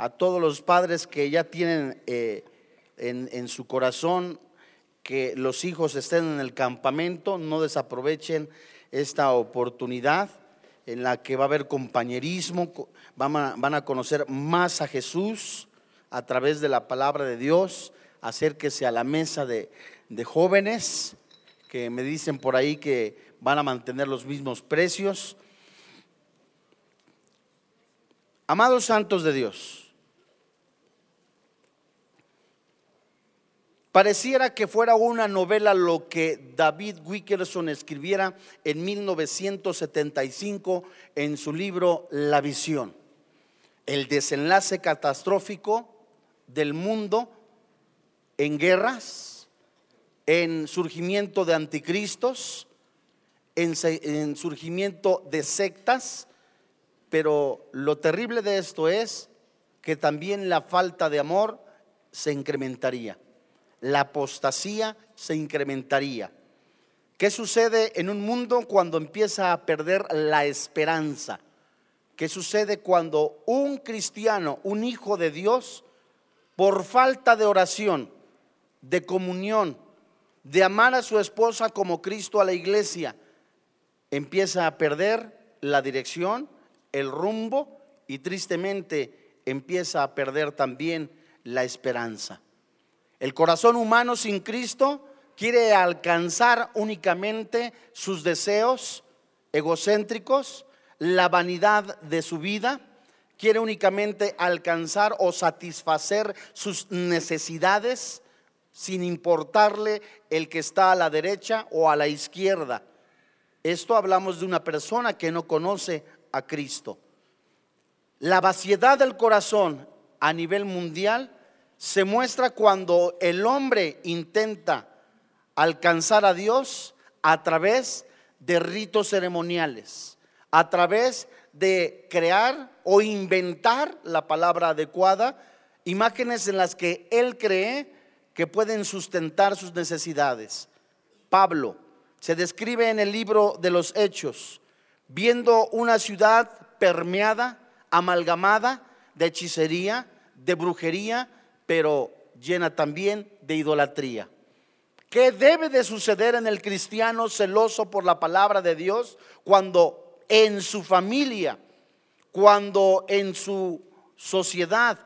a todos los padres que ya tienen eh, en, su corazón que los hijos estén en el campamento, no desaprovechen esta oportunidad en la que va a haber compañerismo, van a, conocer más a Jesús a través de la palabra de Dios, acérquese a la mesa de jóvenes que me dicen por ahí que van a mantener los mismos precios. Amados santos de Dios, Pareciera que fuera una novela lo que David Wickerson escribiera en 1975 en su libro La visión. El desenlace catastrófico del mundo en guerras, en surgimiento de anticristos, en, surgimiento de sectas, pero lo terrible de esto es que también la falta de amor se incrementaría la apostasía se incrementaría. ¿Qué sucede en un mundo cuando empieza a perder la esperanza? ¿Qué sucede cuando un cristiano, un hijo de Dios, por falta de oración, de comunión, de amar a su esposa como Cristo a la iglesia, empieza a perder la dirección, el rumbo y tristemente empieza a perder también la esperanza? El corazón humano sin Cristo quiere alcanzar únicamente sus deseos egocéntricos, la vanidad de su vida, quiere únicamente alcanzar o satisfacer sus necesidades sin importarle el que está a la derecha o a la izquierda. Esto hablamos de una persona que no conoce a Cristo. La vaciedad del corazón a nivel mundial se muestra cuando el hombre intenta alcanzar a Dios a través de ritos ceremoniales, a través de crear o inventar la palabra adecuada, imágenes en las que él cree que pueden sustentar sus necesidades. Pablo se describe en el libro de los Hechos, viendo una ciudad permeada, amalgamada de hechicería, de brujería, pero llena también de idolatría. ¿Qué debe de suceder en el cristiano celoso por la palabra de Dios cuando en su familia, cuando en su sociedad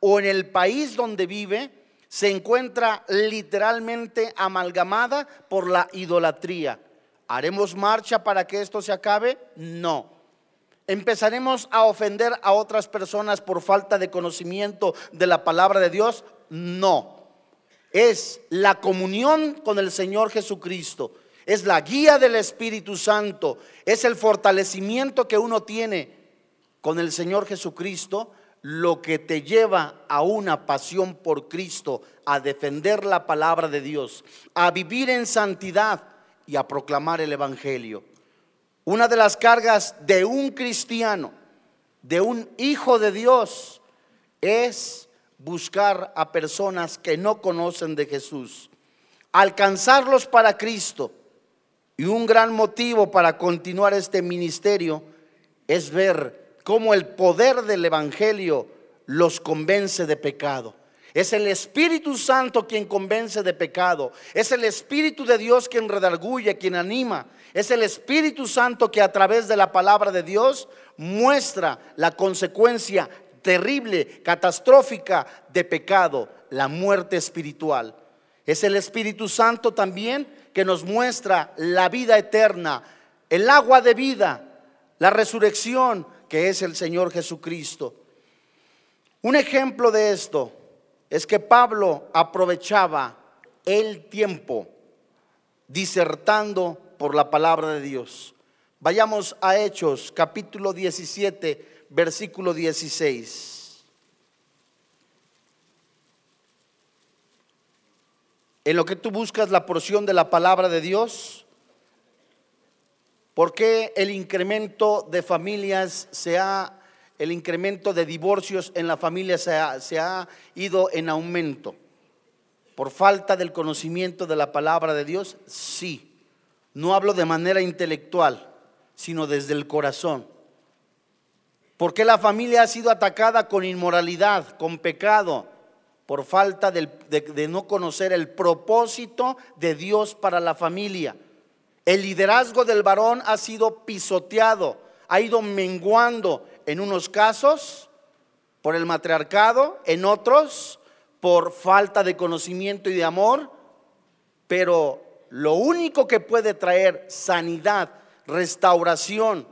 o en el país donde vive se encuentra literalmente amalgamada por la idolatría? ¿Haremos marcha para que esto se acabe? No. ¿Empezaremos a ofender a otras personas por falta de conocimiento de la palabra de Dios? No. Es la comunión con el Señor Jesucristo. Es la guía del Espíritu Santo. Es el fortalecimiento que uno tiene con el Señor Jesucristo lo que te lleva a una pasión por Cristo, a defender la palabra de Dios, a vivir en santidad y a proclamar el Evangelio. Una de las cargas de un cristiano, de un hijo de Dios, es buscar a personas que no conocen de Jesús, alcanzarlos para Cristo. Y un gran motivo para continuar este ministerio es ver cómo el poder del Evangelio los convence de pecado. Es el Espíritu Santo quien convence de pecado. Es el Espíritu de Dios quien redarguye, quien anima. Es el Espíritu Santo que a través de la palabra de Dios muestra la consecuencia terrible, catastrófica de pecado, la muerte espiritual. Es el Espíritu Santo también que nos muestra la vida eterna, el agua de vida, la resurrección que es el Señor Jesucristo. Un ejemplo de esto es que Pablo aprovechaba el tiempo disertando por la palabra de Dios. Vayamos a Hechos, capítulo 17, versículo 16. En lo que tú buscas la porción de la palabra de Dios, ¿por qué el incremento de familias se ha el incremento de divorcios en la familia se ha, ido en aumento. ¿Por falta del conocimiento de la palabra de Dios? Sí. No hablo de manera intelectual, sino desde el corazón. Porque la familia ha sido atacada con inmoralidad, con pecado, por falta de no conocer el propósito de Dios para la familia. El liderazgo del varón ha sido pisoteado, ha ido menguando en unos casos por el matriarcado, en otros por falta de conocimiento y de amor, pero lo único que puede traer sanidad, restauración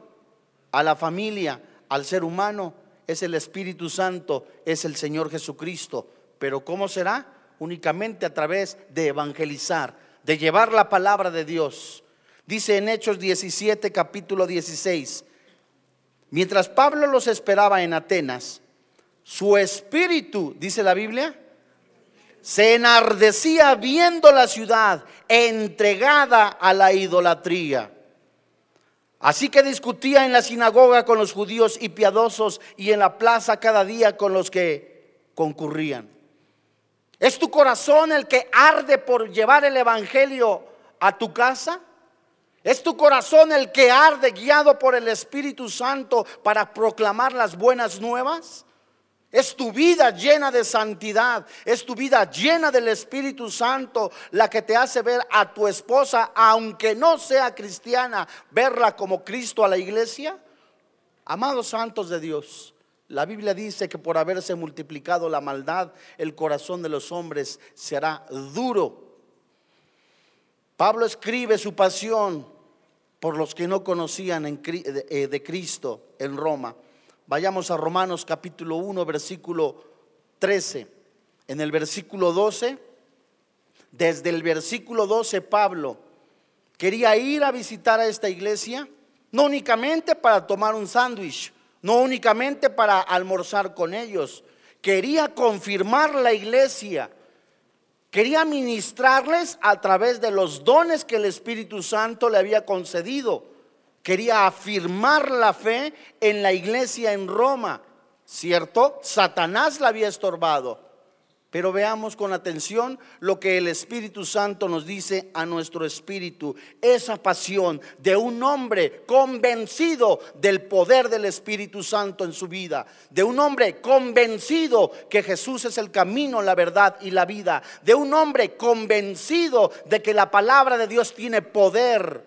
a la familia, al ser humano, es el Espíritu Santo, es el Señor Jesucristo. Pero ¿cómo será? Únicamente a través de evangelizar, de llevar la palabra de Dios. Dice en Hechos 17, capítulo 16, mientras Pablo los esperaba en Atenas, su espíritu, dice la Biblia, se enardecía viendo la ciudad entregada a la idolatría. Así que discutía en la sinagoga con los judíos y piadosos y en la plaza cada día con los que concurrían. ¿Es tu corazón el que arde por llevar el Evangelio a tu casa? ¿Es tu corazón el que arde guiado por el Espíritu Santo para proclamar las buenas nuevas? Es tu vida llena de santidad, es tu vida llena del Espíritu Santo la que te hace ver a tu esposa, aunque no sea cristiana, verla como Cristo a la iglesia. Amados santos de Dios, la Biblia dice que por haberse multiplicado la maldad, el corazón de los hombres será duro. Pablo escribe su pasión por los que no conocían eh, de Cristo en Roma. Vayamos a Romanos capítulo 1, versículo 13. En el versículo 12, desde el versículo 12 Pablo quería ir a visitar a esta iglesia, no únicamente para tomar un sándwich, no únicamente para almorzar con ellos, quería confirmar la iglesia, quería ministrarles a través de los dones que el Espíritu Santo le había concedido quería afirmar la fe en la iglesia en Roma, ¿cierto? Satanás la había estorbado. Pero veamos con atención lo que el Espíritu Santo nos dice a nuestro espíritu. Esa pasión de un hombre convencido del poder del Espíritu Santo en su vida. De un hombre convencido que Jesús es el camino, la verdad y la vida. De un hombre convencido de que la palabra de Dios tiene poder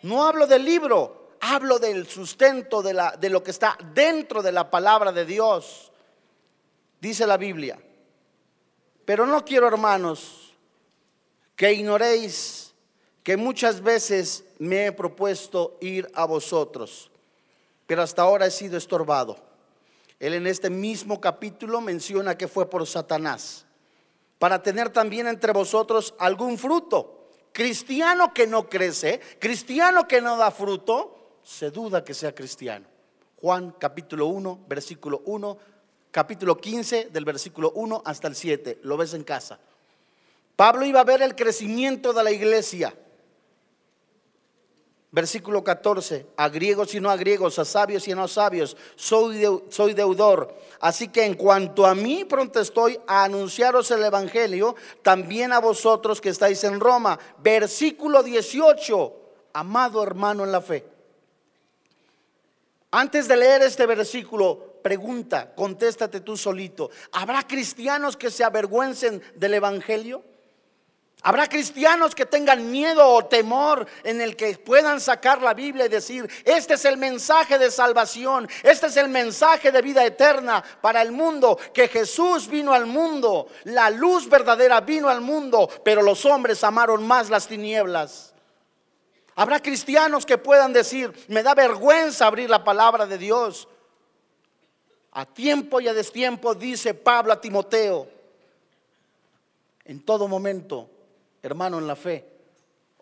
no hablo del libro, hablo del sustento de, la, de lo que está dentro de la palabra de Dios. Dice la Biblia. Pero no quiero, hermanos, que ignoréis que muchas veces me he propuesto ir a vosotros, pero hasta ahora he sido estorbado. Él en este mismo capítulo menciona que fue por Satanás, para tener también entre vosotros algún fruto. Cristiano que no crece, cristiano que no da fruto, se duda que sea cristiano. Juan capítulo 1, versículo 1, capítulo 15 del versículo 1 hasta el 7, lo ves en casa. Pablo iba a ver el crecimiento de la iglesia. Versículo 14, a griegos y no a griegos, a sabios y no a sabios, soy, soy deudor. Así que en cuanto a mí, pronto estoy a anunciaros el Evangelio, también a vosotros que estáis en Roma. Versículo 18, amado hermano en la fe. Antes de leer este versículo, pregunta, contéstate tú solito, ¿habrá cristianos que se avergüencen del Evangelio? Habrá cristianos que tengan miedo o temor en el que puedan sacar la Biblia y decir, este es el mensaje de salvación, este es el mensaje de vida eterna para el mundo, que Jesús vino al mundo, la luz verdadera vino al mundo, pero los hombres amaron más las tinieblas. Habrá cristianos que puedan decir, me da vergüenza abrir la palabra de Dios. A tiempo y a destiempo dice Pablo a Timoteo, en todo momento hermano en la fe,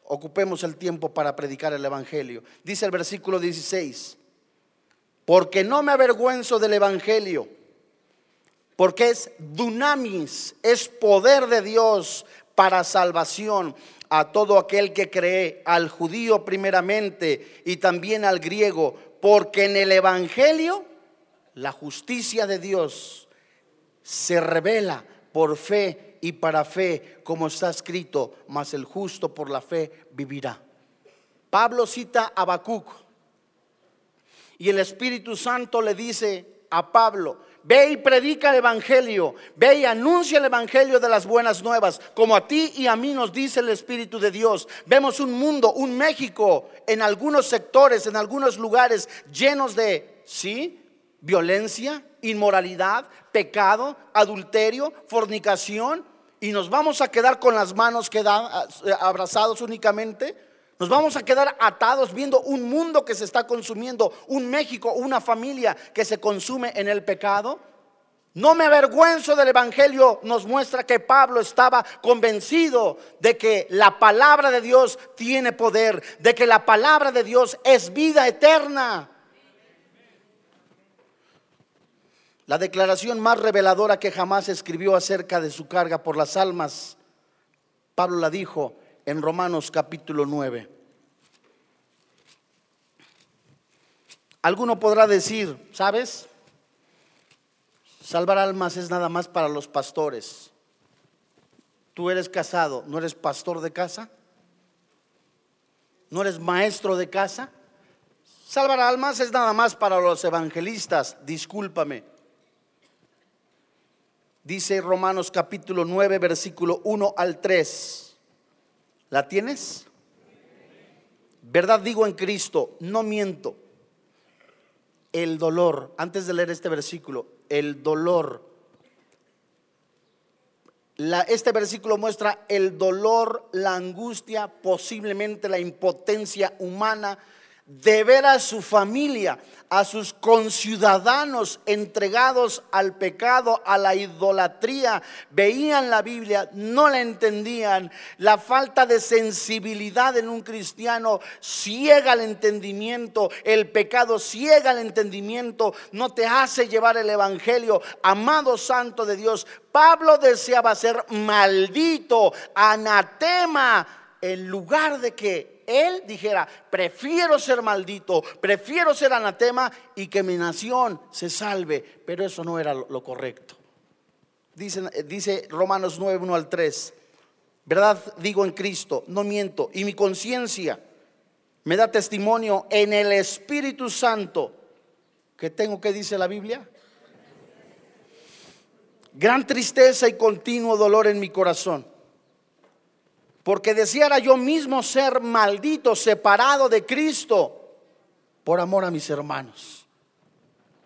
ocupemos el tiempo para predicar el Evangelio. Dice el versículo 16, porque no me avergüenzo del Evangelio, porque es dunamis, es poder de Dios para salvación a todo aquel que cree, al judío primeramente y también al griego, porque en el Evangelio la justicia de Dios se revela por fe y para fe, como está escrito, mas el justo por la fe vivirá. Pablo cita a Habacuc Y el Espíritu Santo le dice a Pablo, ve y predica el Evangelio, ve y anuncia el Evangelio de las buenas nuevas, como a ti y a mí nos dice el Espíritu de Dios. Vemos un mundo, un México, en algunos sectores, en algunos lugares llenos de, ¿sí? Violencia, inmoralidad, pecado, adulterio, fornicación, y nos vamos a quedar con las manos eh, abrazados únicamente. Nos vamos a quedar atados viendo un mundo que se está consumiendo, un México, una familia que se consume en el pecado. No me avergüenzo del Evangelio, nos muestra que Pablo estaba convencido de que la palabra de Dios tiene poder, de que la palabra de Dios es vida eterna. La declaración más reveladora que jamás escribió acerca de su carga por las almas, Pablo la dijo en Romanos capítulo 9. Alguno podrá decir, ¿sabes? Salvar almas es nada más para los pastores. Tú eres casado, ¿no eres pastor de casa? ¿No eres maestro de casa? Salvar almas es nada más para los evangelistas, discúlpame. Dice Romanos capítulo 9, versículo 1 al 3. ¿La tienes? Verdad digo en Cristo, no miento. El dolor, antes de leer este versículo, el dolor. este versículo muestra el dolor, la angustia, posiblemente la impotencia humana de ver a su familia, a sus conciudadanos entregados al pecado, a la idolatría, veían la Biblia, no la entendían. La falta de sensibilidad en un cristiano ciega el entendimiento, el pecado ciega el entendimiento, no te hace llevar el Evangelio. Amado Santo de Dios, Pablo deseaba ser maldito, anatema, en lugar de que él dijera, prefiero ser maldito, prefiero ser anatema y que mi nación se salve, pero eso no era lo correcto. Dice, dice Romanos 9, 1 al 3, verdad digo en Cristo, no miento, y mi conciencia me da testimonio en el Espíritu Santo que tengo que dice la Biblia. Gran tristeza y continuo dolor en mi corazón porque deseara yo mismo ser maldito, separado de Cristo, por amor a mis hermanos,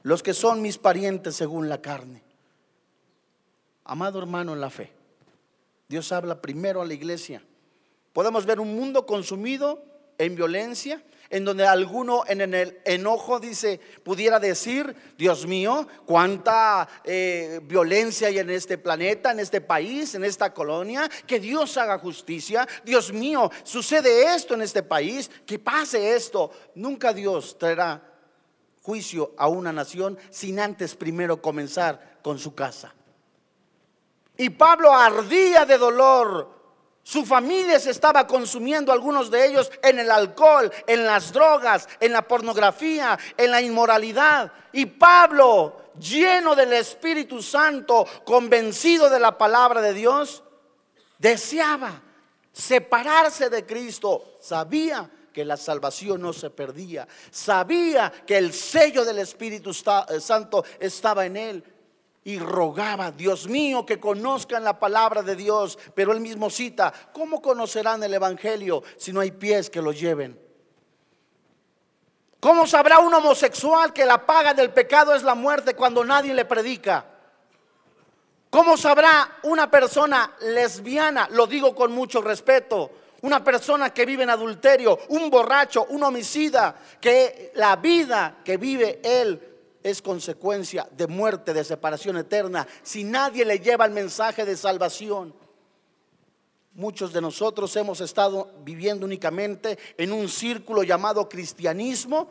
los que son mis parientes según la carne. Amado hermano en la fe, Dios habla primero a la iglesia. Podemos ver un mundo consumido en violencia, en donde alguno en el enojo dice, pudiera decir, Dios mío, cuánta eh, violencia hay en este planeta, en este país, en esta colonia, que Dios haga justicia. Dios mío, sucede esto en este país, que pase esto. Nunca Dios traerá juicio a una nación sin antes primero comenzar con su casa. Y Pablo ardía de dolor su familia se estaba consumiendo, algunos de ellos, en el alcohol, en las drogas, en la pornografía, en la inmoralidad. Y Pablo, lleno del Espíritu Santo, convencido de la palabra de Dios, deseaba separarse de Cristo. Sabía que la salvación no se perdía. Sabía que el sello del Espíritu Santo estaba en él y rogaba, Dios mío, que conozcan la palabra de Dios. Pero él mismo cita, ¿cómo conocerán el Evangelio si no hay pies que lo lleven? ¿Cómo sabrá un homosexual que la paga del pecado es la muerte cuando nadie le predica? ¿Cómo sabrá una persona lesbiana, lo digo con mucho respeto, una persona que vive en adulterio, un borracho, un homicida, que la vida que vive él es consecuencia de muerte, de separación eterna, si nadie le lleva el mensaje de salvación. Muchos de nosotros hemos estado viviendo únicamente en un círculo llamado cristianismo,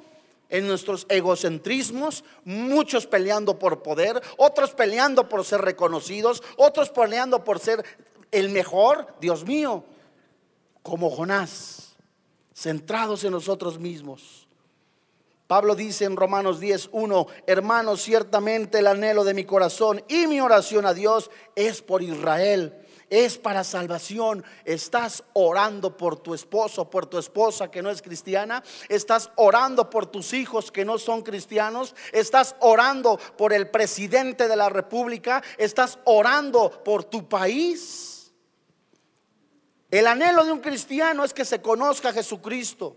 en nuestros egocentrismos, muchos peleando por poder, otros peleando por ser reconocidos, otros peleando por ser el mejor, Dios mío, como Jonás, centrados en nosotros mismos. Pablo dice en Romanos 10:1, hermanos, ciertamente el anhelo de mi corazón y mi oración a Dios es por Israel es para salvación. Estás orando por tu esposo, por tu esposa que no es cristiana. Estás orando por tus hijos que no son cristianos. Estás orando por el presidente de la república. Estás orando por tu país. El anhelo de un cristiano es que se conozca a Jesucristo.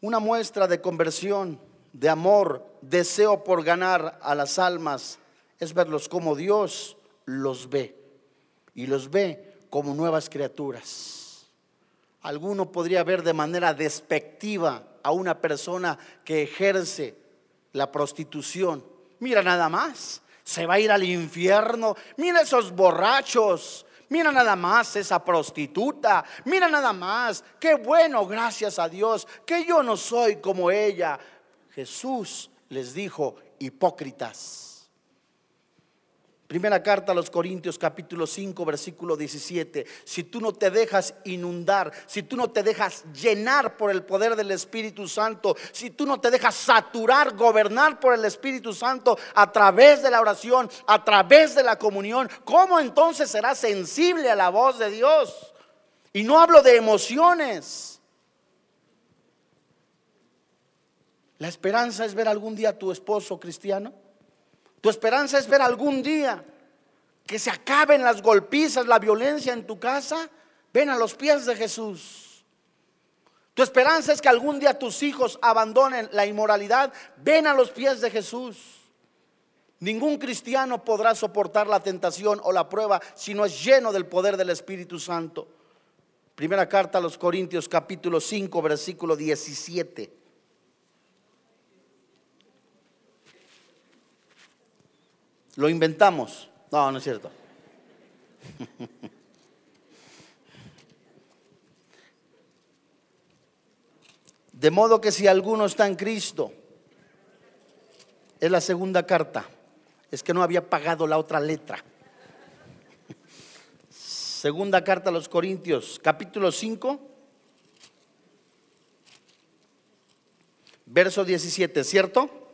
Una muestra de conversión, de amor, deseo por ganar a las almas es verlos como Dios los ve y los ve como nuevas criaturas. Alguno podría ver de manera despectiva a una persona que ejerce la prostitución. Mira nada más, se va a ir al infierno. Mira esos borrachos. Mira nada más esa prostituta. Mira nada más. Qué bueno, gracias a Dios, que yo no soy como ella. Jesús les dijo, hipócritas. Primera carta a los Corintios capítulo 5 versículo 17. Si tú no te dejas inundar, si tú no te dejas llenar por el poder del Espíritu Santo, si tú no te dejas saturar, gobernar por el Espíritu Santo a través de la oración, a través de la comunión, ¿cómo entonces serás sensible a la voz de Dios? Y no hablo de emociones. La esperanza es ver algún día a tu esposo cristiano. Tu esperanza es ver algún día que se acaben las golpizas, la violencia en tu casa. Ven a los pies de Jesús. Tu esperanza es que algún día tus hijos abandonen la inmoralidad. Ven a los pies de Jesús. Ningún cristiano podrá soportar la tentación o la prueba si no es lleno del poder del Espíritu Santo. Primera carta a los Corintios capítulo 5 versículo 17. Lo inventamos. No, no es cierto. De modo que si alguno está en Cristo, es la segunda carta. Es que no había pagado la otra letra. Segunda carta a los Corintios, capítulo 5, verso 17, ¿cierto?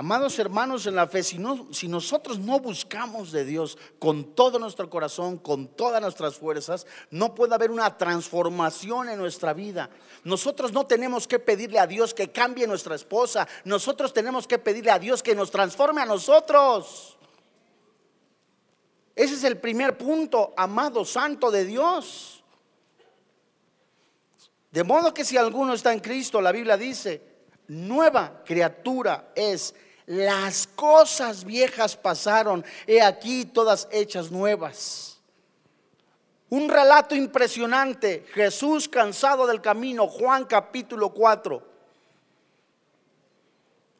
Amados hermanos en la fe, si, si, nosotros no buscamos de Dios con todo nuestro corazón, con todas nuestras fuerzas, no puede haber una transformación en nuestra vida. Nosotros no tenemos que pedirle a Dios que cambie nuestra esposa, nosotros tenemos que pedirle a Dios que nos transforme a nosotros. Ese es el primer punto, amado santo de Dios. De modo que si alguno está en Cristo, la Biblia dice, nueva criatura es. Las cosas viejas pasaron, he aquí todas hechas nuevas. Un relato impresionante, Jesús cansado del camino, Juan capítulo 4.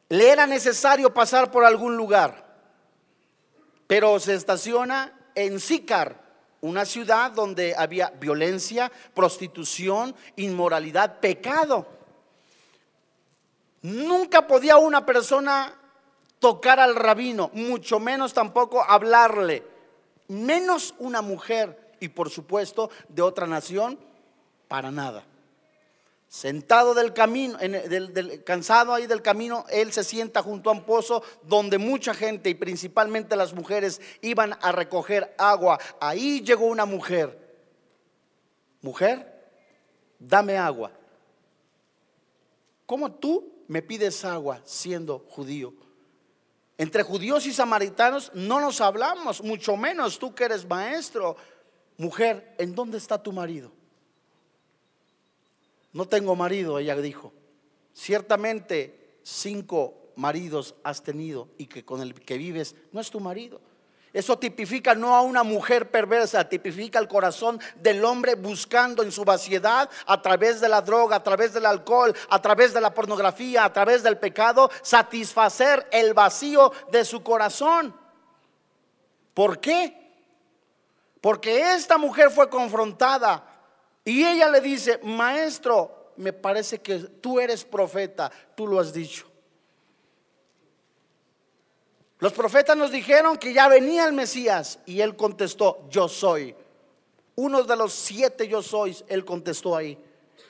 Le era necesario pasar por algún lugar, pero se estaciona en Sícar, una ciudad donde había violencia, prostitución, inmoralidad, pecado. Nunca podía una persona tocar al rabino, mucho menos tampoco hablarle, menos una mujer y por supuesto de otra nación, para nada. Sentado del camino, cansado ahí del camino, él se sienta junto a un pozo donde mucha gente y principalmente las mujeres iban a recoger agua. Ahí llegó una mujer. Mujer, dame agua. ¿Cómo tú me pides agua siendo judío? Entre judíos y samaritanos no nos hablamos, mucho menos tú que eres maestro. Mujer, ¿en dónde está tu marido? No tengo marido, ella dijo. Ciertamente cinco maridos has tenido y que con el que vives no es tu marido. Eso tipifica no a una mujer perversa, tipifica el corazón del hombre buscando en su vaciedad a través de la droga, a través del alcohol, a través de la pornografía, a través del pecado, satisfacer el vacío de su corazón. ¿Por qué? Porque esta mujer fue confrontada y ella le dice, maestro, me parece que tú eres profeta, tú lo has dicho. Los profetas nos dijeron que ya venía el Mesías y él contestó, yo soy. Uno de los siete yo sois, él contestó ahí.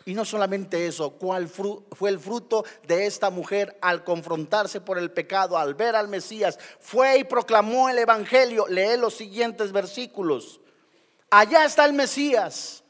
Y no solamente eso, ¿cuál fue el fruto de esta mujer al confrontarse por el pecado, al ver al Mesías? Fue y proclamó el Evangelio. Lee los siguientes versículos. Allá está el Mesías.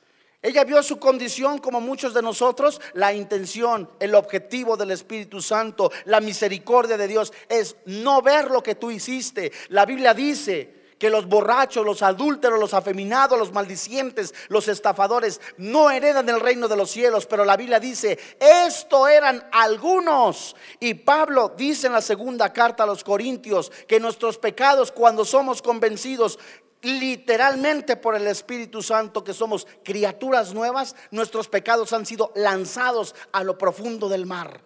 Ella vio su condición como muchos de nosotros, la intención, el objetivo del Espíritu Santo, la misericordia de Dios es no ver lo que tú hiciste. La Biblia dice, que los borrachos, los adúlteros, los afeminados, los maldicientes, los estafadores no heredan el reino de los cielos, pero la Biblia dice, esto eran algunos. Y Pablo dice en la segunda carta a los Corintios que nuestros pecados cuando somos convencidos literalmente por el Espíritu Santo que somos criaturas nuevas, nuestros pecados han sido lanzados a lo profundo del mar.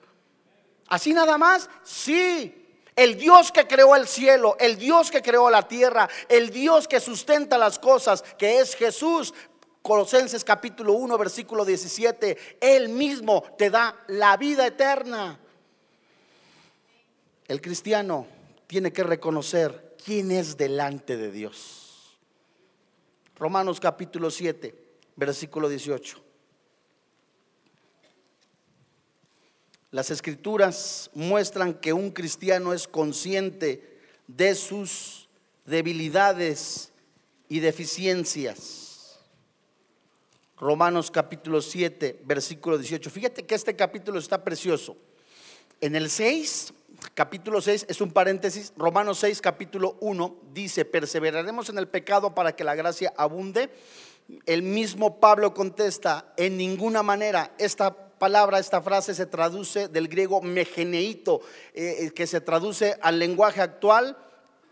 Así nada más, sí, el Dios que creó el cielo, el Dios que creó la tierra, el Dios que sustenta las cosas, que es Jesús. Colosenses capítulo 1, versículo 17, Él mismo te da la vida eterna. El cristiano tiene que reconocer quién es delante de Dios. Romanos capítulo 7, versículo 18. Las escrituras muestran que un cristiano es consciente de sus debilidades y deficiencias. Romanos capítulo 7, versículo 18. Fíjate que este capítulo está precioso. En el 6, capítulo 6, es un paréntesis, Romanos 6, capítulo 1, dice, perseveraremos en el pecado para que la gracia abunde. El mismo Pablo contesta, en ninguna manera esta palabra, esta frase se traduce del griego megeneito, eh, eh, que se traduce al lenguaje actual,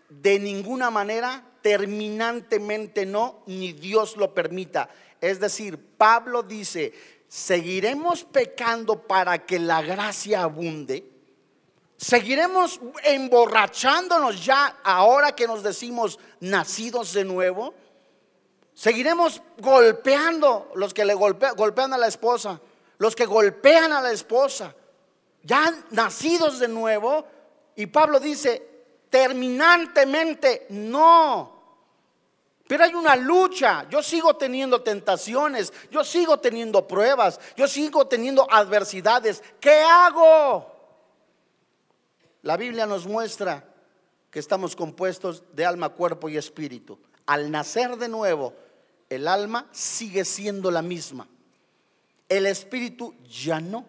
de ninguna manera, terminantemente no, ni Dios lo permita. Es decir, Pablo dice, seguiremos pecando para que la gracia abunde. Seguiremos emborrachándonos ya ahora que nos decimos nacidos de nuevo. Seguiremos golpeando los que le golpean a la esposa los que golpean a la esposa, ya nacidos de nuevo, y Pablo dice, terminantemente, no. Pero hay una lucha, yo sigo teniendo tentaciones, yo sigo teniendo pruebas, yo sigo teniendo adversidades. ¿Qué hago? La Biblia nos muestra que estamos compuestos de alma, cuerpo y espíritu. Al nacer de nuevo, el alma sigue siendo la misma. El espíritu ya no,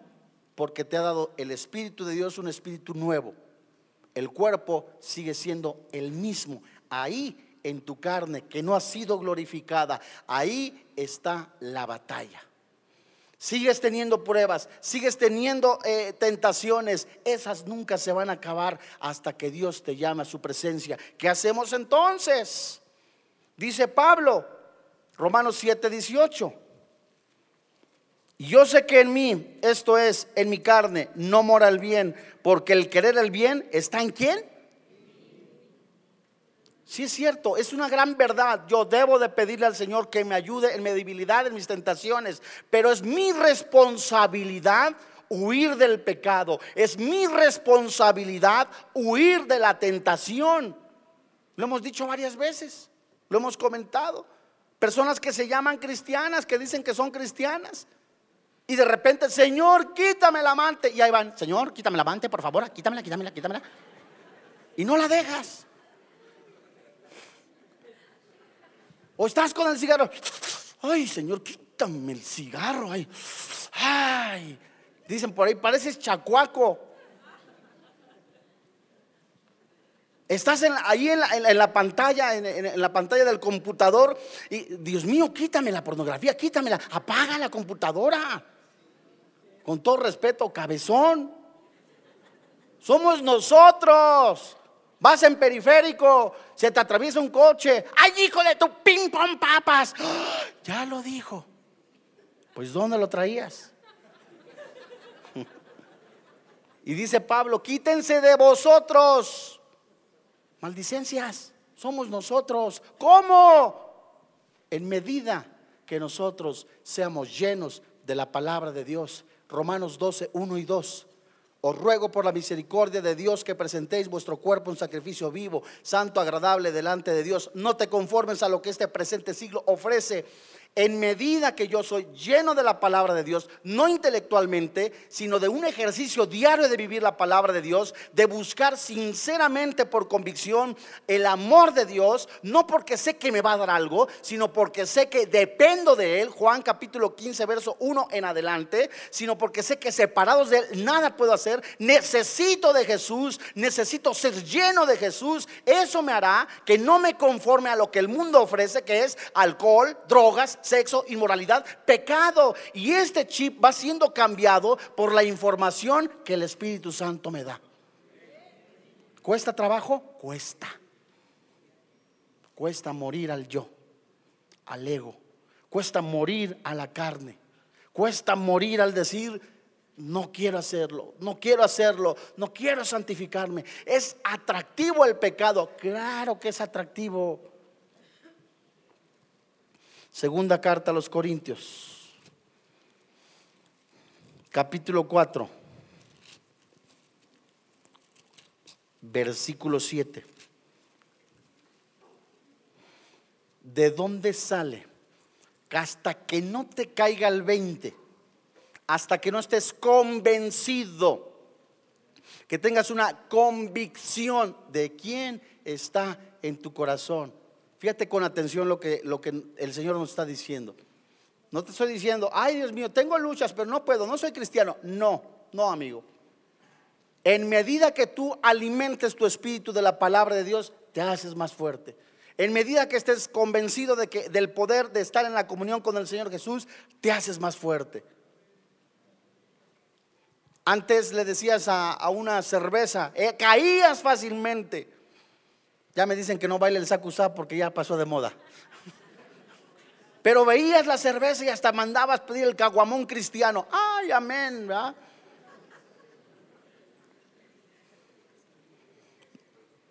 porque te ha dado el espíritu de Dios un espíritu nuevo. El cuerpo sigue siendo el mismo. Ahí en tu carne que no ha sido glorificada, ahí está la batalla. Sigues teniendo pruebas, sigues teniendo eh, tentaciones. Esas nunca se van a acabar hasta que Dios te llame a su presencia. ¿Qué hacemos entonces? Dice Pablo, Romanos 7, 18. Yo sé que en mí, esto es, en mi carne, no mora el bien, porque el querer el bien está en quién? Sí es cierto, es una gran verdad. Yo debo de pedirle al Señor que me ayude en mi debilidad, en mis tentaciones, pero es mi responsabilidad huir del pecado. Es mi responsabilidad huir de la tentación. Lo hemos dicho varias veces, lo hemos comentado. Personas que se llaman cristianas, que dicen que son cristianas, y de repente, Señor, quítame la amante. Y ahí van, Señor, quítame la amante, por favor, quítamela, quítamela, quítamela. Y no la dejas. O estás con el cigarro. Ay, Señor, quítame el cigarro. Ay, ay. Dicen por ahí, pareces chacuaco. Estás ahí en la, pantalla, en, en, la pantalla del computador y Dios mío, quítame la pornografía, quítamela, apaga la computadora con todo respeto, cabezón. Somos nosotros. Vas en periférico, se te atraviesa un coche. ¡Ay, hijo de tu ping pong papas! Ya lo dijo. Pues ¿dónde lo traías? Y dice Pablo, quítense de vosotros. Maldicencias, somos nosotros. ¿Cómo? En medida que nosotros seamos llenos de la palabra de Dios Romanos 12, 1 y 2. Os ruego por la misericordia de Dios que presentéis vuestro cuerpo en sacrificio vivo, santo, agradable delante de Dios. No te conformes a lo que este presente siglo ofrece. En medida que yo soy lleno de la palabra de Dios, no intelectualmente, sino de un ejercicio diario de vivir la palabra de Dios, de buscar sinceramente por convicción el amor de Dios, no porque sé que me va a dar algo, sino porque sé que dependo de Él, Juan capítulo 15, verso 1 en adelante, sino porque sé que separados de Él nada puedo hacer, necesito de Jesús, necesito ser lleno de Jesús, eso me hará que no me conforme a lo que el mundo ofrece, que es alcohol, drogas, sexo, inmoralidad, pecado. Y este chip va siendo cambiado por la información que el Espíritu Santo me da. ¿Cuesta trabajo? Cuesta. Cuesta morir al yo, al ego. Cuesta morir a la carne. Cuesta morir al decir, no quiero hacerlo, no quiero hacerlo, no quiero santificarme. Es atractivo el pecado. Claro que es atractivo. Segunda carta a los Corintios, capítulo 4, versículo 7. ¿De dónde sale? Hasta que no te caiga el 20, hasta que no estés convencido, que tengas una convicción de quién está en tu corazón Fíjate con atención lo que, lo que el Señor nos está diciendo. No te estoy diciendo, ay Dios mío, tengo luchas, pero no puedo, no soy cristiano. No, no amigo. En medida que tú alimentes tu espíritu de la palabra de Dios, te haces más fuerte. En medida que estés convencido de que, del poder de estar en la comunión con el Señor Jesús, te haces más fuerte. Antes le decías a, una cerveza, eh, caías fácilmente. Ya me dicen que no baile el sacusá porque ya pasó de moda. Pero veías la cerveza y hasta mandabas pedir el caguamón cristiano. Ay, amén, ¿verdad?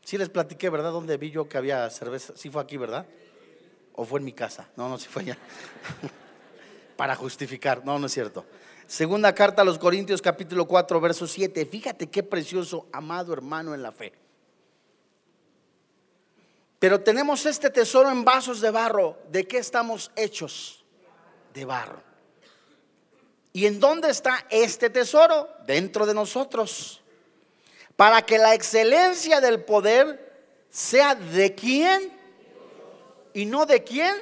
Sí les platiqué, ¿verdad? Donde vi yo que había cerveza. Sí fue aquí, ¿verdad? ¿O fue en mi casa? No, no, sí fue allá. Para justificar. No, no es cierto. Segunda carta a los Corintios capítulo 4, verso 7. Fíjate qué precioso, amado hermano en la fe. Pero tenemos este tesoro en vasos de barro. ¿De qué estamos hechos? De barro. ¿Y en dónde está este tesoro? Dentro de nosotros. Para que la excelencia del poder sea de quién y no de quién.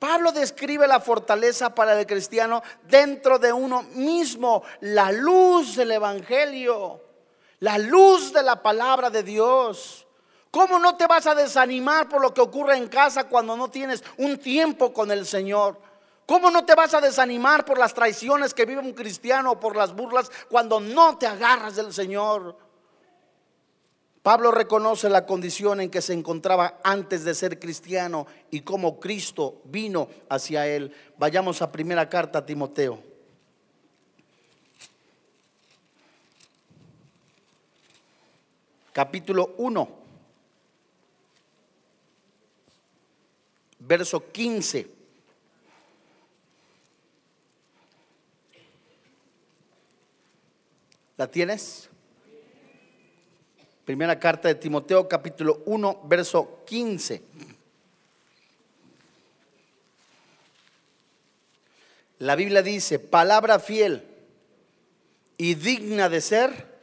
Pablo describe la fortaleza para el cristiano dentro de uno mismo, la luz del Evangelio, la luz de la palabra de Dios. ¿Cómo no te vas a desanimar por lo que ocurre en casa cuando no tienes un tiempo con el Señor? ¿Cómo no te vas a desanimar por las traiciones que vive un cristiano o por las burlas cuando no te agarras del Señor? Pablo reconoce la condición en que se encontraba antes de ser cristiano y cómo Cristo vino hacia él. Vayamos a primera carta a Timoteo. Capítulo 1. Verso 15. ¿La tienes? Primera carta de Timoteo capítulo 1, verso 15. La Biblia dice, palabra fiel y digna de ser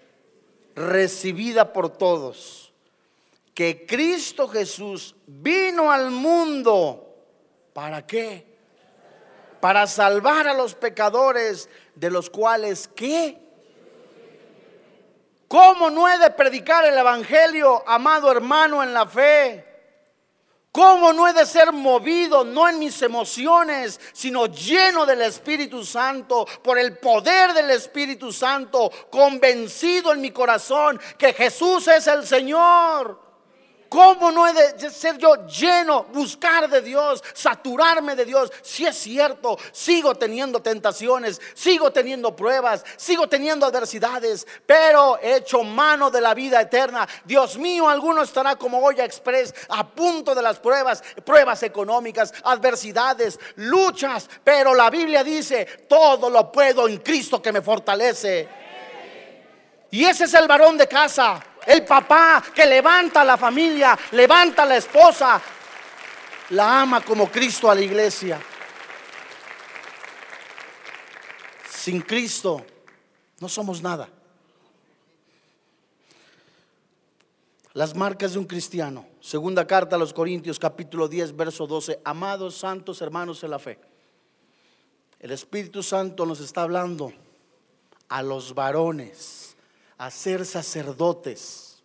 recibida por todos que Cristo Jesús vino al mundo. ¿Para qué? Para salvar a los pecadores, de los cuales, ¿qué? ¿Cómo no he de predicar el Evangelio, amado hermano, en la fe? ¿Cómo no he de ser movido, no en mis emociones, sino lleno del Espíritu Santo, por el poder del Espíritu Santo, convencido en mi corazón que Jesús es el Señor? ¿Cómo no he de ser yo lleno, buscar de Dios, saturarme de Dios? Si es cierto, sigo teniendo tentaciones, sigo teniendo pruebas, sigo teniendo adversidades, pero he hecho mano de la vida eterna. Dios mío, alguno estará como olla express a punto de las pruebas, pruebas económicas, adversidades, luchas, pero la Biblia dice, todo lo puedo en Cristo que me fortalece. Y ese es el varón de casa el papá que levanta a la familia, levanta a la esposa. la ama como Cristo a la iglesia. Sin Cristo no somos nada. Las marcas de un cristiano. Segunda carta a los Corintios capítulo 10 verso 12. Amados santos hermanos en la fe. El Espíritu Santo nos está hablando a los varones a ser sacerdotes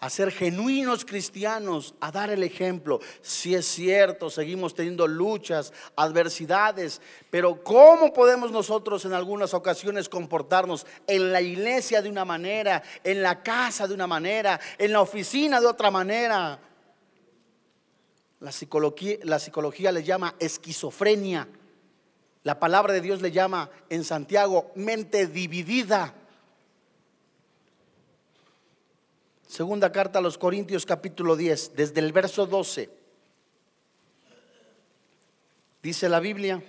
a ser genuinos cristianos, a dar el ejemplo. Si es cierto, seguimos teniendo luchas, adversidades, pero ¿cómo podemos nosotros en algunas ocasiones comportarnos en la iglesia de una manera, en la casa de una manera, en la oficina de otra manera? La psicología, la psicología le llama esquizofrenia. La palabra de Dios le llama en Santiago mente dividida. Segunda carta a los Corintios capítulo 10, desde el verso 12. Dice la Biblia,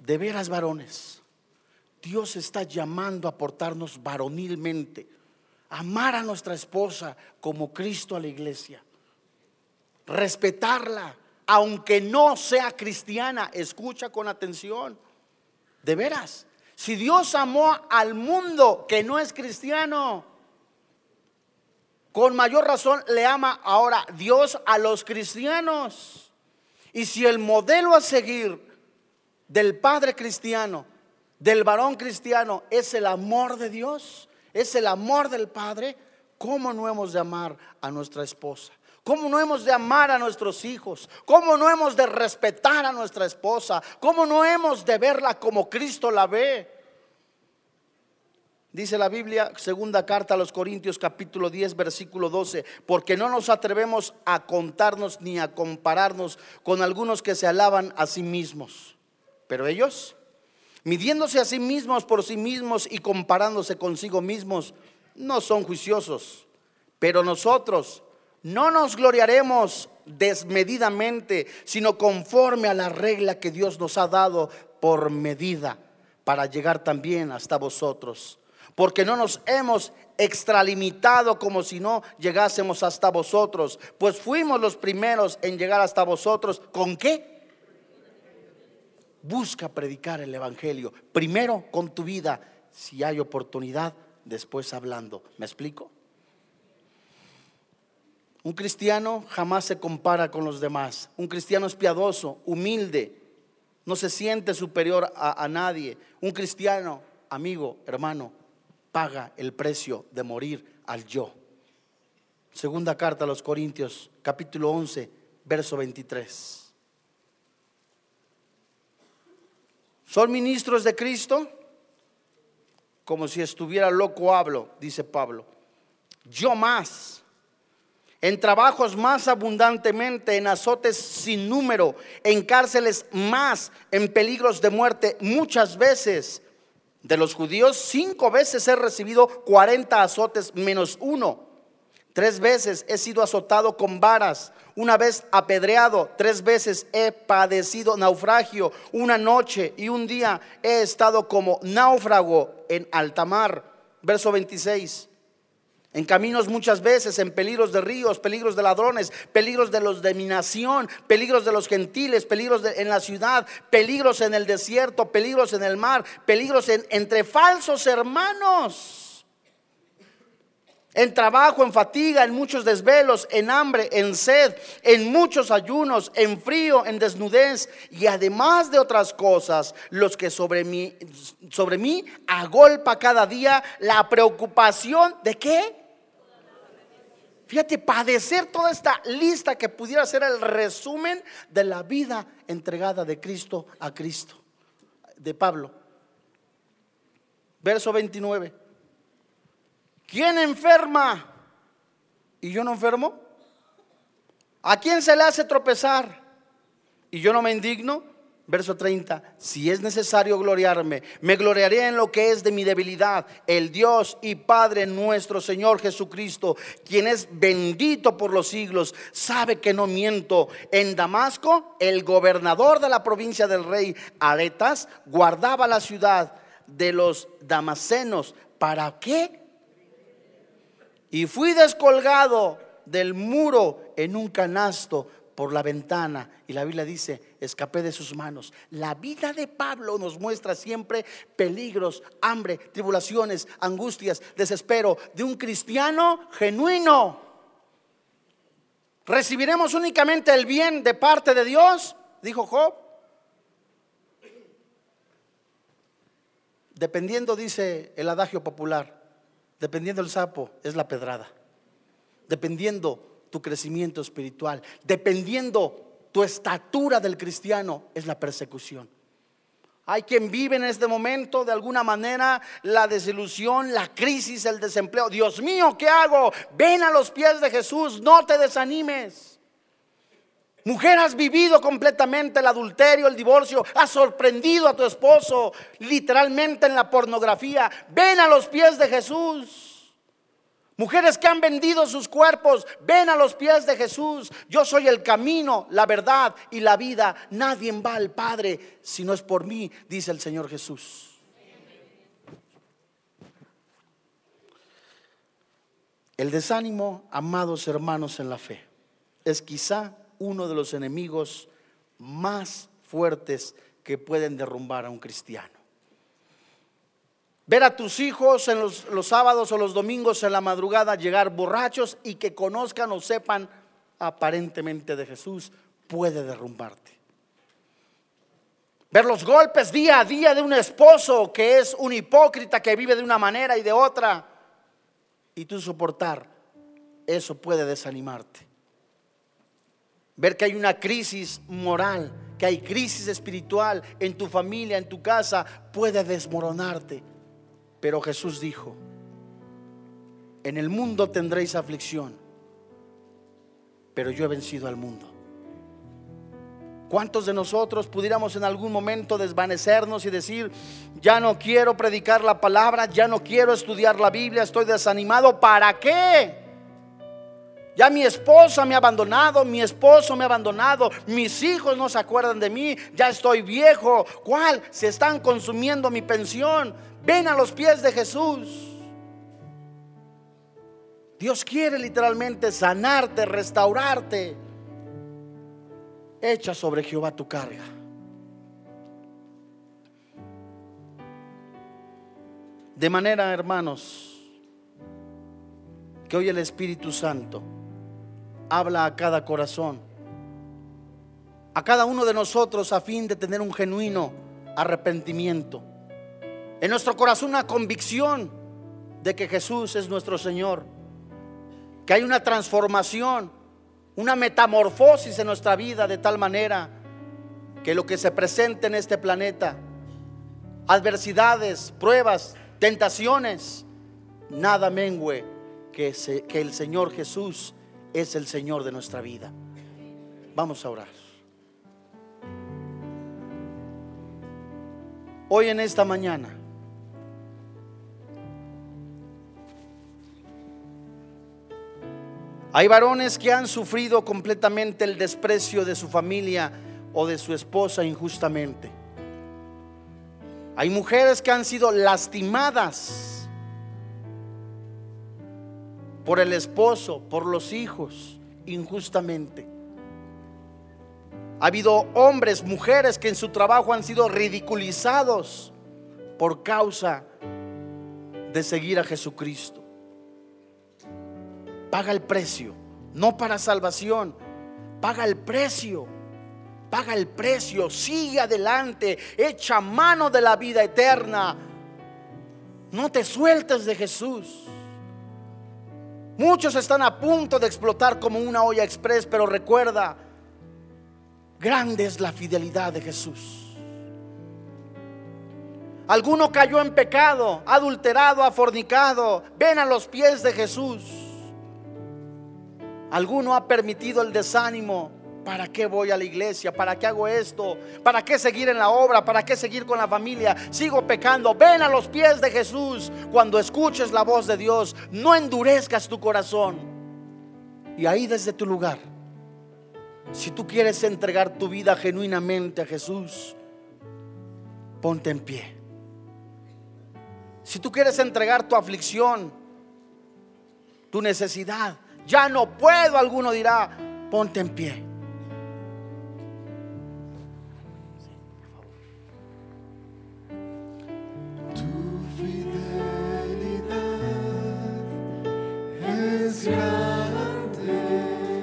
de veras varones, Dios está llamando a portarnos varonilmente, amar a nuestra esposa como Cristo a la iglesia, respetarla, aunque no sea cristiana, escucha con atención, de veras, si Dios amó al mundo que no es cristiano, con mayor razón le ama ahora Dios a los cristianos. Y si el modelo a seguir del padre cristiano, del varón cristiano, es el amor de Dios, es el amor del Padre, ¿cómo no hemos de amar a nuestra esposa? ¿Cómo no hemos de amar a nuestros hijos? ¿Cómo no hemos de respetar a nuestra esposa? ¿Cómo no hemos de verla como Cristo la ve? Dice la Biblia, segunda carta a los Corintios capítulo 10 versículo 12, porque no nos atrevemos a contarnos ni a compararnos con algunos que se alaban a sí mismos. Pero ellos, midiéndose a sí mismos por sí mismos y comparándose consigo mismos, no son juiciosos. Pero nosotros no nos gloriaremos desmedidamente, sino conforme a la regla que Dios nos ha dado por medida, para llegar también hasta vosotros porque no nos hemos extralimitado como si no llegásemos hasta vosotros, pues fuimos los primeros en llegar hasta vosotros. ¿Con qué? Busca predicar el Evangelio, primero con tu vida, si hay oportunidad, después hablando. ¿Me explico? Un cristiano jamás se compara con los demás. Un cristiano es piadoso, humilde, no se siente superior a, nadie. Un cristiano, amigo, hermano, paga el precio de morir al yo. Segunda carta a los Corintios, capítulo 11, verso 23. ¿Son ministros de Cristo? Como si estuviera loco hablo, dice Pablo. Yo más, en trabajos más abundantemente, en azotes sin número, en cárceles más, en peligros de muerte muchas veces de los judíos, cinco veces he recibido 40 azotes menos uno. Tres veces he sido azotado con varas, una vez apedreado, tres veces he padecido naufragio, una noche y un día he estado como náufrago en alta mar. Verso 26. En caminos muchas veces, en peligros de ríos, peligros de ladrones, peligros de los de mi nación, peligros de los gentiles, peligros en la ciudad, peligros en el desierto, peligros en el mar, peligros entre falsos hermanos. En trabajo, en fatiga, en muchos desvelos, en hambre, en sed, en muchos ayunos, en frío, en desnudez y además de otras cosas, los que sobre mí, sobre mí agolpa cada día la preocupación de qué? Fíjate, padecer toda esta lista que pudiera ser el resumen de la vida entregada de Cristo a Cristo, de Pablo. Verso 29. ¿Quién enferma? ¿Y yo no enfermo? ¿A quién se le hace tropezar? ¿Y yo no me indigno? Verso 30, si es necesario gloriarme, me gloriaré en lo que es de mi debilidad. El Dios y Padre nuestro Señor Jesucristo, quien es bendito por los siglos, sabe que no miento. En Damasco, el gobernador de la provincia del rey Aretas guardaba la ciudad de los damasenos. ¿Para qué? y fui descolgado del muro en un canasto por la ventana. Y la Biblia dice, escapé de sus manos. La vida de Pablo nos muestra siempre peligros, hambre, tribulaciones, angustias, desespero de un cristiano genuino. ¿Recibiremos únicamente el bien de parte de Dios? Dijo Job. Dependiendo, dice el adagio popular, dependiendo el sapo, es la pedrada. Dependiendo tu crecimiento espiritual, dependiendo tu estatura del cristiano, es la persecución. Hay quien vive en este momento de alguna manera la desilusión, la crisis, el desempleo. Dios mío, ¿qué hago? Ven a los pies de Jesús, no te desanimes. Mujer, has vivido completamente el adulterio, el divorcio, has sorprendido a tu esposo literalmente en la pornografía. Ven a los pies de Jesús. Mujeres que han vendido sus cuerpos, ven a los pies de Jesús. Yo soy el camino, la verdad y la vida. Nadie va al Padre si no es por mí, dice el Señor Jesús. El desánimo, amados hermanos en la fe, es quizá uno de los enemigos más fuertes que pueden derrumbar a un cristiano. Ver a tus hijos en los, sábados o los domingos en la madrugada llegar borrachos y que conozcan o sepan aparentemente de Jesús puede derrumbarte. Ver los golpes día a día de un esposo que es un hipócrita que vive de una manera y de otra y tú soportar, eso puede desanimarte ver que hay una crisis moral, que hay crisis espiritual en tu familia, en tu casa, puede desmoronarte. Pero Jesús dijo, en el mundo tendréis aflicción, pero yo he vencido al mundo. ¿Cuántos de nosotros pudiéramos en algún momento desvanecernos y decir, ya no quiero predicar la palabra, ya no quiero estudiar la Biblia, estoy desanimado? ¿Para qué? Ya mi esposa me ha abandonado, mi esposo me ha abandonado, mis hijos no se acuerdan de mí, ya estoy viejo. ¿Cuál? Se están consumiendo mi pensión. Ven a los pies de Jesús. Dios quiere literalmente sanarte, restaurarte. Echa sobre Jehová tu carga. De manera, hermanos, que hoy el Espíritu Santo habla a cada corazón, a cada uno de nosotros a fin de tener un genuino arrepentimiento. En nuestro corazón una convicción de que Jesús es nuestro Señor, que hay una transformación, una metamorfosis en nuestra vida de tal manera que lo que se presente en este planeta, adversidades, pruebas, tentaciones, nada mengue que, que el Señor Jesús es el Señor de nuestra vida. Vamos a orar. Hoy en esta mañana, hay varones que han sufrido completamente el desprecio de su familia o de su esposa injustamente. Hay mujeres que han sido lastimadas por el esposo, por los hijos, injustamente. Ha habido hombres, mujeres que en su trabajo han sido ridiculizados por causa de seguir a Jesucristo. Paga el precio, no para salvación, paga el precio, paga el precio, sigue adelante, echa mano de la vida eterna. No te sueltes de Jesús. Muchos están a punto de explotar como una olla express, pero recuerda, grande es la fidelidad de Jesús. Alguno cayó en pecado, adulterado, ha fornicado. Ven a los pies de Jesús. Alguno ha permitido el desánimo ¿Para qué voy a la iglesia? ¿Para qué hago esto? ¿Para qué seguir en la obra? ¿Para qué seguir con la familia? Sigo pecando. Ven a los pies de Jesús cuando escuches la voz de Dios. No endurezcas tu corazón. Y ahí desde tu lugar, si tú quieres entregar tu vida genuinamente a Jesús, ponte en pie. Si tú quieres entregar tu aflicción, tu necesidad. Ya no puedo, alguno dirá, ponte en pie.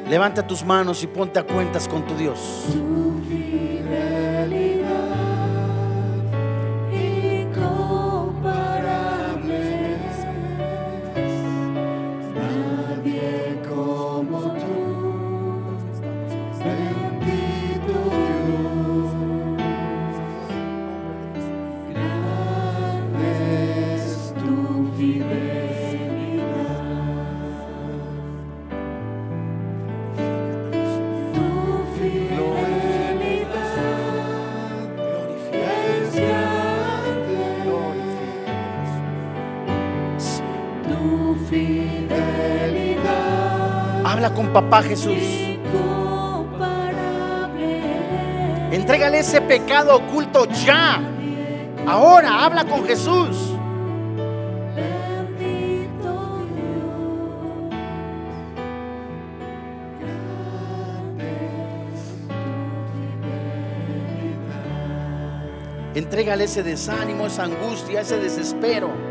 Levanta tus manos y ponte a cuentas con tu Dios. Habla con papá Jesús. Entrégale ese pecado oculto ya. Ahora habla con Jesús. Entrégale ese desánimo, esa angustia, ese desespero.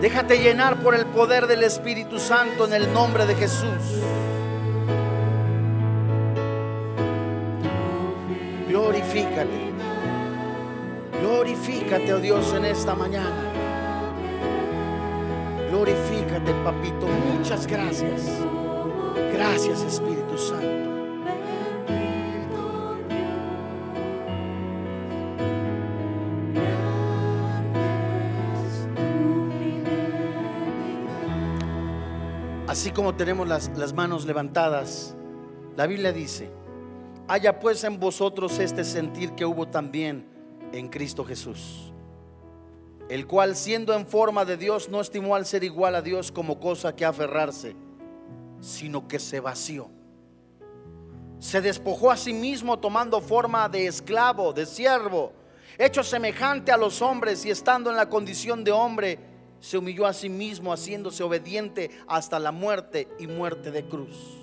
Déjate llenar por el poder del Espíritu Santo en el nombre de Jesús. Glorifícate. Glorifícate, oh Dios, en esta mañana. Glorifícate, papito. Muchas gracias. Gracias, Espíritu Santo. Así como tenemos las, las manos levantadas, la Biblia dice, haya pues en vosotros este sentir que hubo también en Cristo Jesús, el cual siendo en forma de Dios no estimó al ser igual a Dios como cosa que aferrarse, sino que se vació. Se despojó a sí mismo tomando forma de esclavo, de siervo, hecho semejante a los hombres y estando en la condición de hombre, se humilló a sí mismo haciéndose obediente hasta la muerte y muerte de cruz.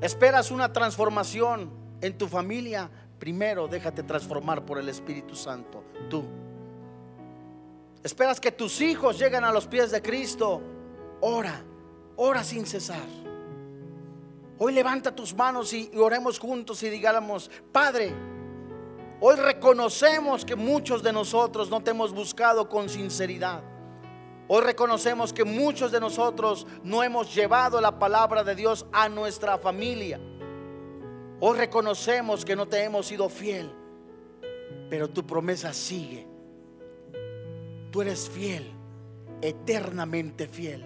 Esperas una transformación en tu familia, primero déjate transformar por el Espíritu Santo, tú. Esperas que tus hijos lleguen a los pies de Cristo, ora, ora sin cesar. Hoy levanta tus manos y, oremos juntos y digamos, Padre, Hoy reconocemos que muchos de nosotros no te hemos buscado con sinceridad. Hoy reconocemos que muchos de nosotros no hemos llevado la palabra de Dios a nuestra familia. Hoy reconocemos que no te hemos sido fiel, pero tu promesa sigue. Tú eres fiel, eternamente fiel.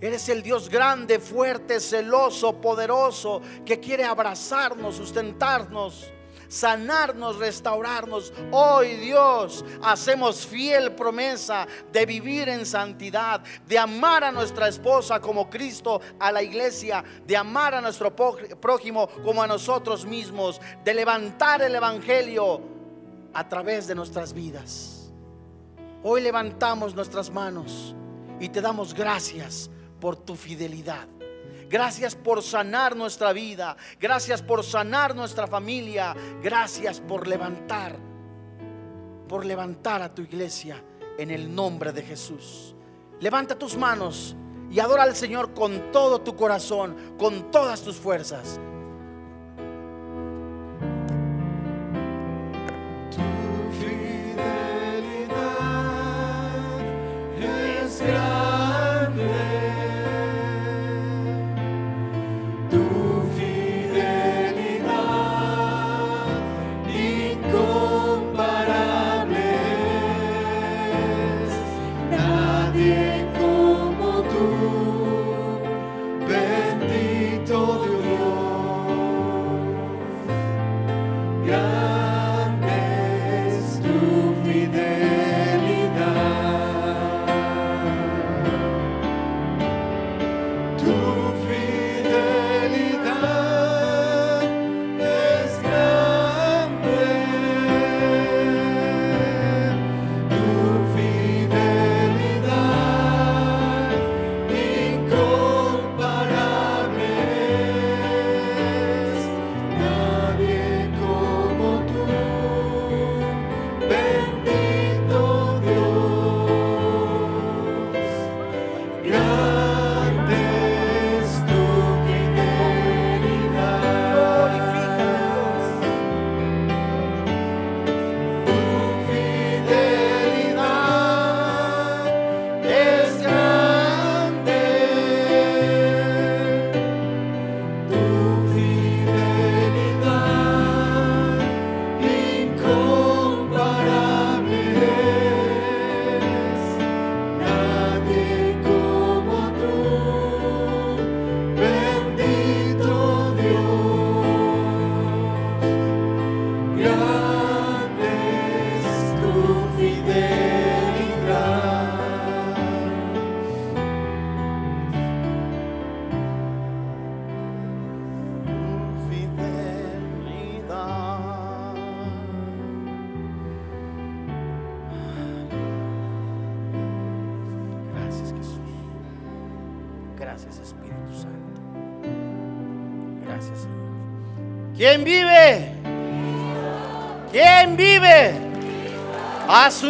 Eres el Dios grande, fuerte, celoso, poderoso, que quiere abrazarnos, sustentarnos sanarnos, restaurarnos. Hoy Dios hacemos fiel promesa de vivir en santidad, de amar a nuestra esposa como Cristo a la iglesia, de amar a nuestro prójimo como a nosotros mismos, de levantar el Evangelio a través de nuestras vidas. Hoy levantamos nuestras manos y te damos gracias por tu fidelidad. Gracias por sanar nuestra vida. Gracias por sanar nuestra familia. Gracias por levantar, por levantar a tu iglesia en el nombre de Jesús. Levanta tus manos y adora al Señor con todo tu corazón, con todas tus fuerzas. Tu fidelidad.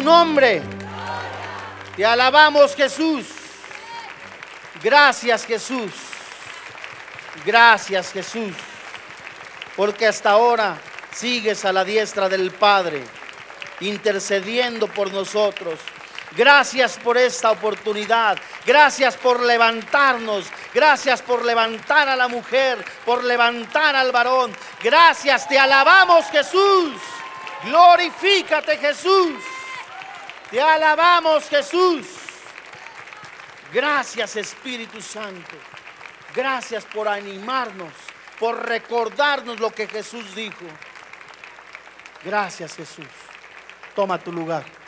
Nombre. Te alabamos Jesús. Gracias Jesús. Gracias Jesús. Porque hasta ahora sigues a la diestra del Padre, intercediendo por nosotros. Gracias por esta oportunidad. Gracias por levantarnos. Gracias por levantar a la mujer, por levantar al varón. Gracias, te alabamos Jesús. Glorifícate Jesús. Te alabamos Jesús. Gracias Espíritu Santo. Gracias por animarnos, por recordarnos lo que Jesús dijo. Gracias Jesús. Toma tu lugar.